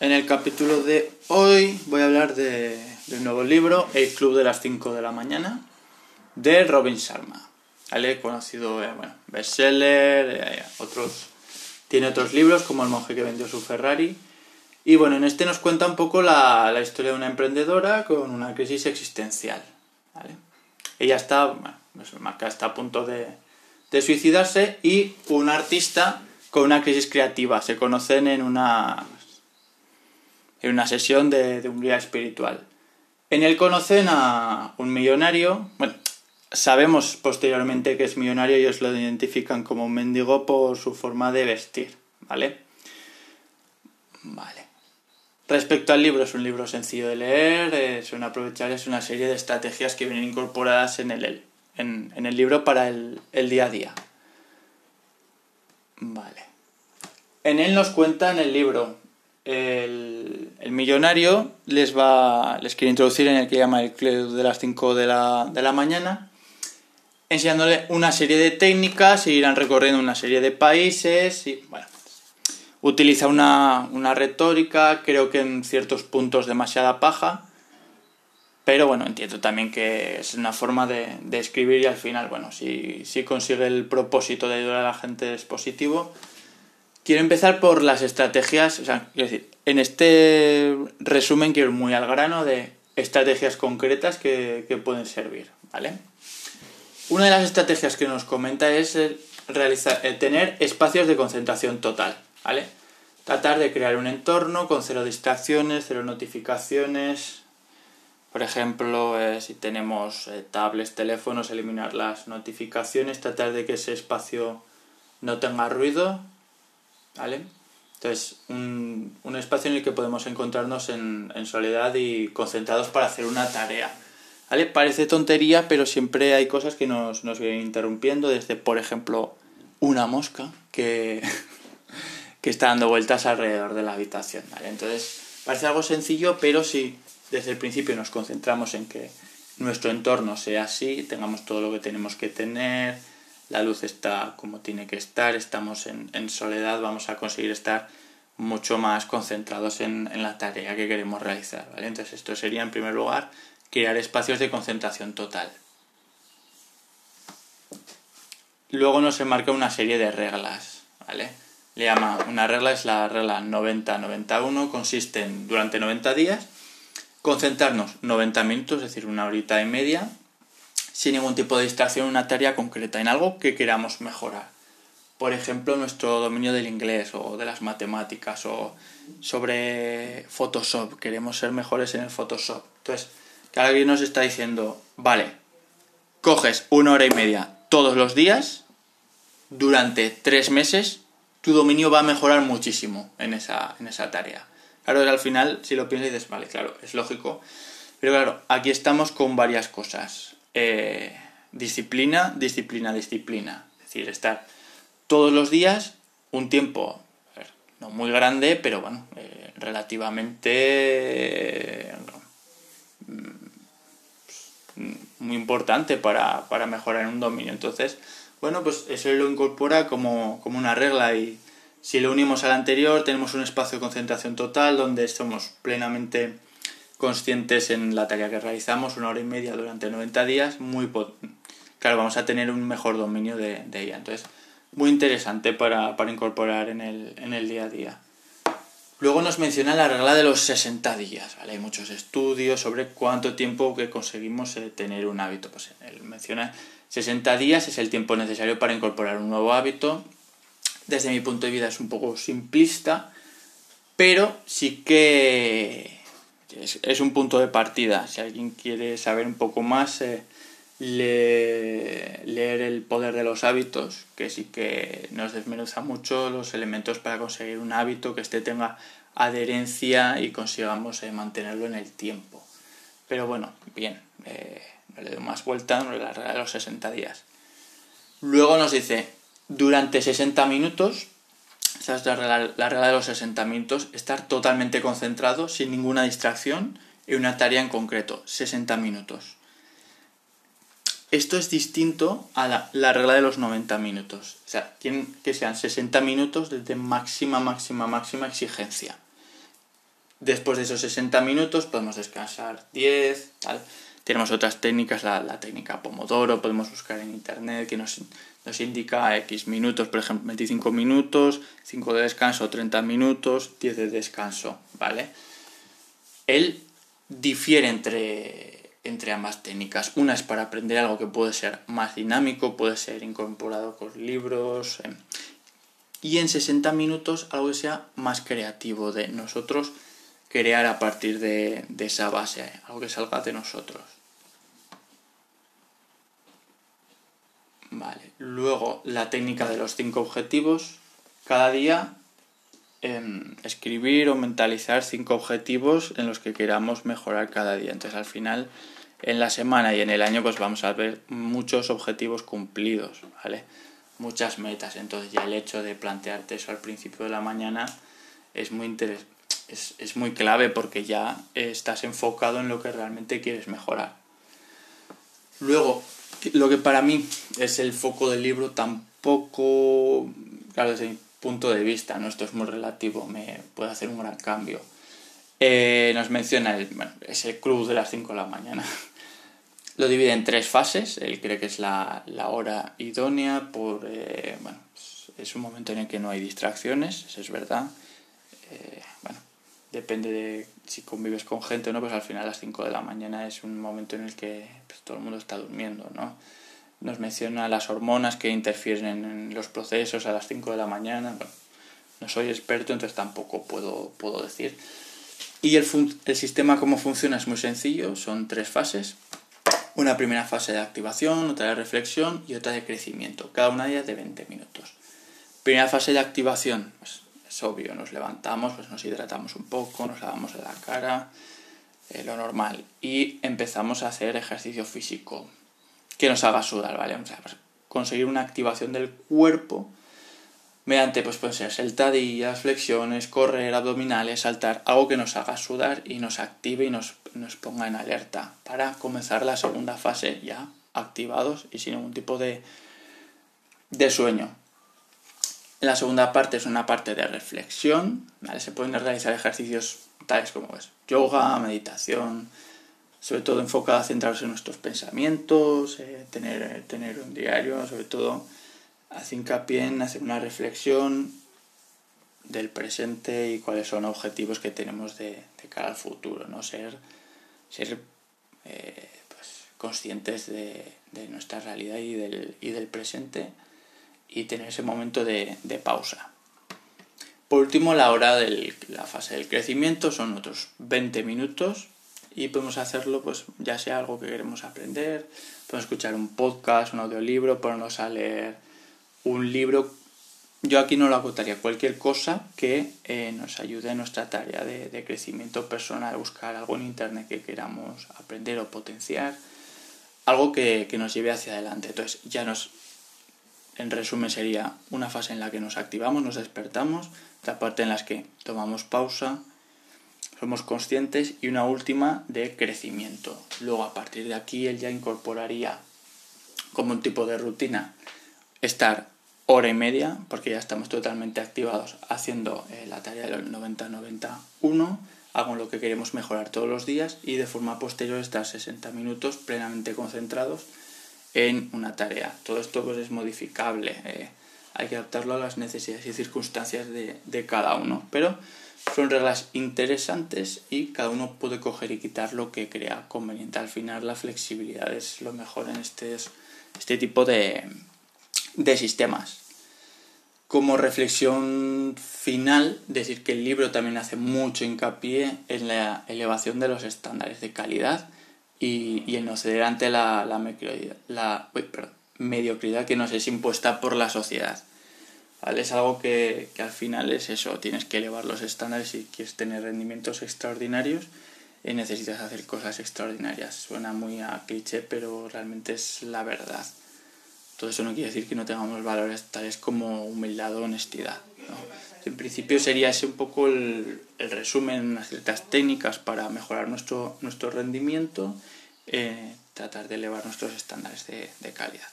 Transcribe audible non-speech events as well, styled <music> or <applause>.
En el capítulo de hoy voy a hablar de, un nuevo libro, El Club de las 5 de la mañana, de Robin Sharma. ¿Vale? Conocido, eh, bueno, bestseller, eh, otros, tiene otros libros como El monje que vendió su Ferrari. Y bueno, en este nos cuenta un poco la, historia de una emprendedora con una crisis existencial. Ella está, bueno, marca está a punto de, de suicidarse y un artista con una crisis creativa. Se conocen en una en una sesión de, un guía espiritual. En él conocen a un millonario, bueno, sabemos posteriormente que es millonario y ellos lo identifican como un mendigo por su forma de vestir, ¿vale? Vale. Respecto al libro, es un libro sencillo de leer, es un aprovechar, es una serie de estrategias que vienen incorporadas en el, en, el libro para el, el día a día. Vale. En él nos cuenta en el libro el, millonario les va les quiere introducir en el que llama el club de las 5 de la, de la mañana, enseñándole una serie de técnicas, irán recorriendo una serie de países y bueno, utiliza una, una retórica, creo que en ciertos puntos demasiada paja, pero bueno, entiendo también que es una forma de, de escribir y al final, bueno, si, si consigue el propósito de ayudar a la gente es positivo Quiero empezar por las estrategias, o sea, decir, en este resumen quiero ir muy al grano de estrategias concretas que, pueden servir, ¿vale? Una de las estrategias que nos comenta es realizar, tener espacios de concentración total, ¿vale? Tratar de crear un entorno con cero distracciones, cero notificaciones. Por ejemplo, eh, si tenemos eh, tablets, teléfonos, eliminar las notificaciones, tratar de que ese espacio no tenga ruido ¿vale? Entonces, un, espacio en el que podemos encontrarnos en, soledad y concentrados para hacer una tarea. ¿Vale? Parece tontería, pero siempre hay cosas que nos, nos vienen interrumpiendo, desde, por ejemplo, una mosca que, <laughs> que está dando vueltas alrededor de la habitación. ¿vale? Entonces, parece algo sencillo, pero si desde el principio nos concentramos en que nuestro entorno sea así, tengamos todo lo que tenemos que tener, la luz está como tiene que estar, estamos en, soledad, vamos a conseguir estar mucho más concentrados en, la tarea que queremos realizar. Entonces esto sería en primer lugar crear espacios de concentración total. Luego nos enmarca una serie de reglas, ¿vale? Le llama, una regla es la regla 90-91, consiste en durante 90 días concentrarnos 90 minutos, es decir, una horita y media, sin ningún tipo de distracción en una tarea concreta, en algo que queramos mejorar. Por ejemplo, nuestro dominio del inglés o de las matemáticas o sobre Photoshop. Queremos ser mejores en el Photoshop. Entonces, que alguien nos está diciendo, vale, coges una hora y media todos los días, durante tres meses, tu dominio va a mejorar muchísimo en esa, en esa tarea. Claro, al final, si lo piensas, dices, vale, claro, es lógico. Pero claro, aquí estamos con varias cosas. Eh, disciplina, disciplina, disciplina. Es decir, estar todos los días un tiempo, no muy grande, pero bueno, eh, relativamente mm, muy importante para, para, mejorar un dominio. Entonces, bueno, pues eso lo incorpora como, como una regla y si lo unimos al anterior, tenemos un espacio de concentración total donde somos plenamente conscientes en la tarea que realizamos, una hora y media durante 90 días, muy claro, vamos a tener un mejor dominio de, ella. Entonces, muy interesante para, incorporar en el, en el, día a día. Luego nos menciona la regla de los 60 días, ¿vale? Hay muchos estudios sobre cuánto tiempo que conseguimos eh, tener un hábito. Pues él menciona 60 días es el tiempo necesario para incorporar un nuevo hábito. Desde mi punto de vista es un poco simplista, pero sí que es, un punto de partida. Si alguien quiere saber un poco más, eh, leer El poder de los hábitos, que sí que nos desmenuza mucho los elementos para conseguir un hábito que este tenga adherencia y consigamos eh, mantenerlo en el tiempo. Pero bueno, bien, eh, no le doy más vuelta, no le los 60 días. Luego nos dice, durante 60 minutos esa es la regla, de los 60 minutos. Estar totalmente concentrado, sin ninguna distracción, en una tarea en concreto. 60 minutos. Esto es distinto a la, regla de los 90 minutos. O sea, tienen que sean 60 minutos de máxima, máxima, máxima exigencia. Después de esos 60 minutos podemos descansar 10, tal. Tenemos otras técnicas, la, técnica Pomodoro, podemos buscar en internet que nos, nos, indica X minutos, por ejemplo, 25 minutos, 5 de descanso, 30 minutos, 10 de descanso, ¿vale? Él difiere entre, entre ambas técnicas. Una es para aprender algo que puede ser más dinámico, puede ser incorporado con libros. Em, y en 60 minutos algo que sea más creativo de nosotros crear a partir de, esa base, algo que salga de nosotros. Vale, luego la técnica de los cinco objetivos. Cada día em, escribir o mentalizar cinco objetivos en los que queramos mejorar cada día. Entonces al final, en la semana y en el año, pues vamos a ver muchos objetivos cumplidos, ¿vale? Muchas metas. Entonces ya el hecho de plantearte eso al principio de la mañana es muy interesante es, muy clave porque ya estás enfocado en lo que realmente quieres mejorar. Luego, lo que para mí es el foco del libro tampoco, claro, desde mi punto de vista, ¿no? esto es muy relativo, me puede hacer un gran cambio. Eh, nos menciona el, bueno, es el club de las 5 de la mañana. <laughs> Lo divide en tres fases. Él cree que es la, hora idónea por, eh, bueno, es un momento en el que no hay distracciones, eso es verdad. Eh, depende de si convives con gente o no, pues al final a las 5 de la mañana es un momento en el que pues, todo el mundo está durmiendo, ¿no? Nos menciona las hormonas que interfieren en los procesos a las 5 de la mañana. no soy experto, entonces tampoco puedo, puedo decir. Y el, el sistema cómo funciona es muy sencillo, son tres fases. Una primera fase de activación, otra de reflexión y otra de crecimiento, cada una de ellas de 20 minutos. Primera fase de activación, pues es obvio, nos levantamos, pues nos hidratamos un poco, nos lavamos la cara, eh, lo normal, y empezamos a hacer ejercicio físico que nos haga sudar, ¿vale? O sea, pues, conseguir una activación del cuerpo mediante, pues pueden ser sentadillas, flexiones, correr, abdominales, saltar, algo que nos haga sudar y nos active y nos, nos ponga en alerta para comenzar la segunda fase ya activados y sin ningún tipo de, de sueño. La segunda parte es una parte de reflexión, Se pueden realizar ejercicios tales como yoga, meditación, sobre todo enfocado a centrarse en nuestros pensamientos, eh, tener, tener un diario, sobre todo hace hincapié en hacer una reflexión del presente y cuáles son objetivos que tenemos de, cara al futuro, ¿no? Ser, ser eh, pues, conscientes de, de, nuestra realidad y del, y del presente y tener ese momento de, pausa. Por último, la hora de la fase del crecimiento son otros 20 minutos y podemos hacerlo pues ya sea algo que queremos aprender, podemos escuchar un podcast, un audiolibro, ponernos a leer un libro. Yo aquí no lo agotaría, cualquier cosa que eh, nos ayude en nuestra tarea de, de, crecimiento personal, buscar algo en internet que queramos aprender o potenciar, algo que, que nos lleve hacia adelante. Entonces ya nos en resumen sería una fase en la que nos activamos, nos despertamos, otra parte en la que tomamos pausa, somos conscientes y una última de crecimiento. Luego a partir de aquí él ya incorporaría como un tipo de rutina estar hora y media, porque ya estamos totalmente activados haciendo eh, la tarea del 90-91, hago lo que queremos mejorar todos los días y de forma posterior estar 60 minutos plenamente concentrados en una tarea. Todo esto pues, es modificable, eh, hay que adaptarlo a las necesidades y circunstancias de, cada uno, pero son reglas interesantes y cada uno puede coger y quitar lo que crea conveniente. Al final la flexibilidad es lo mejor en este, este tipo de, de sistemas. Como reflexión final, decir que el libro también hace mucho hincapié en la elevación de los estándares de calidad y, y el no ceder ante la, la, la mediocridad que nos es impuesta por la sociedad. ¿Vale? Es algo que, que, al final es eso, tienes que elevar los estándares si quieres tener rendimientos extraordinarios y necesitas hacer cosas extraordinarias. Suena muy a cliché, pero realmente es la verdad. Todo eso no quiere decir que no tengamos valores tales como humildad o honestidad. En principio sería ese un poco el, resumen, unas ciertas técnicas para mejorar nuestro, nuestro rendimiento, eh, tratar de elevar nuestros estándares de calidad.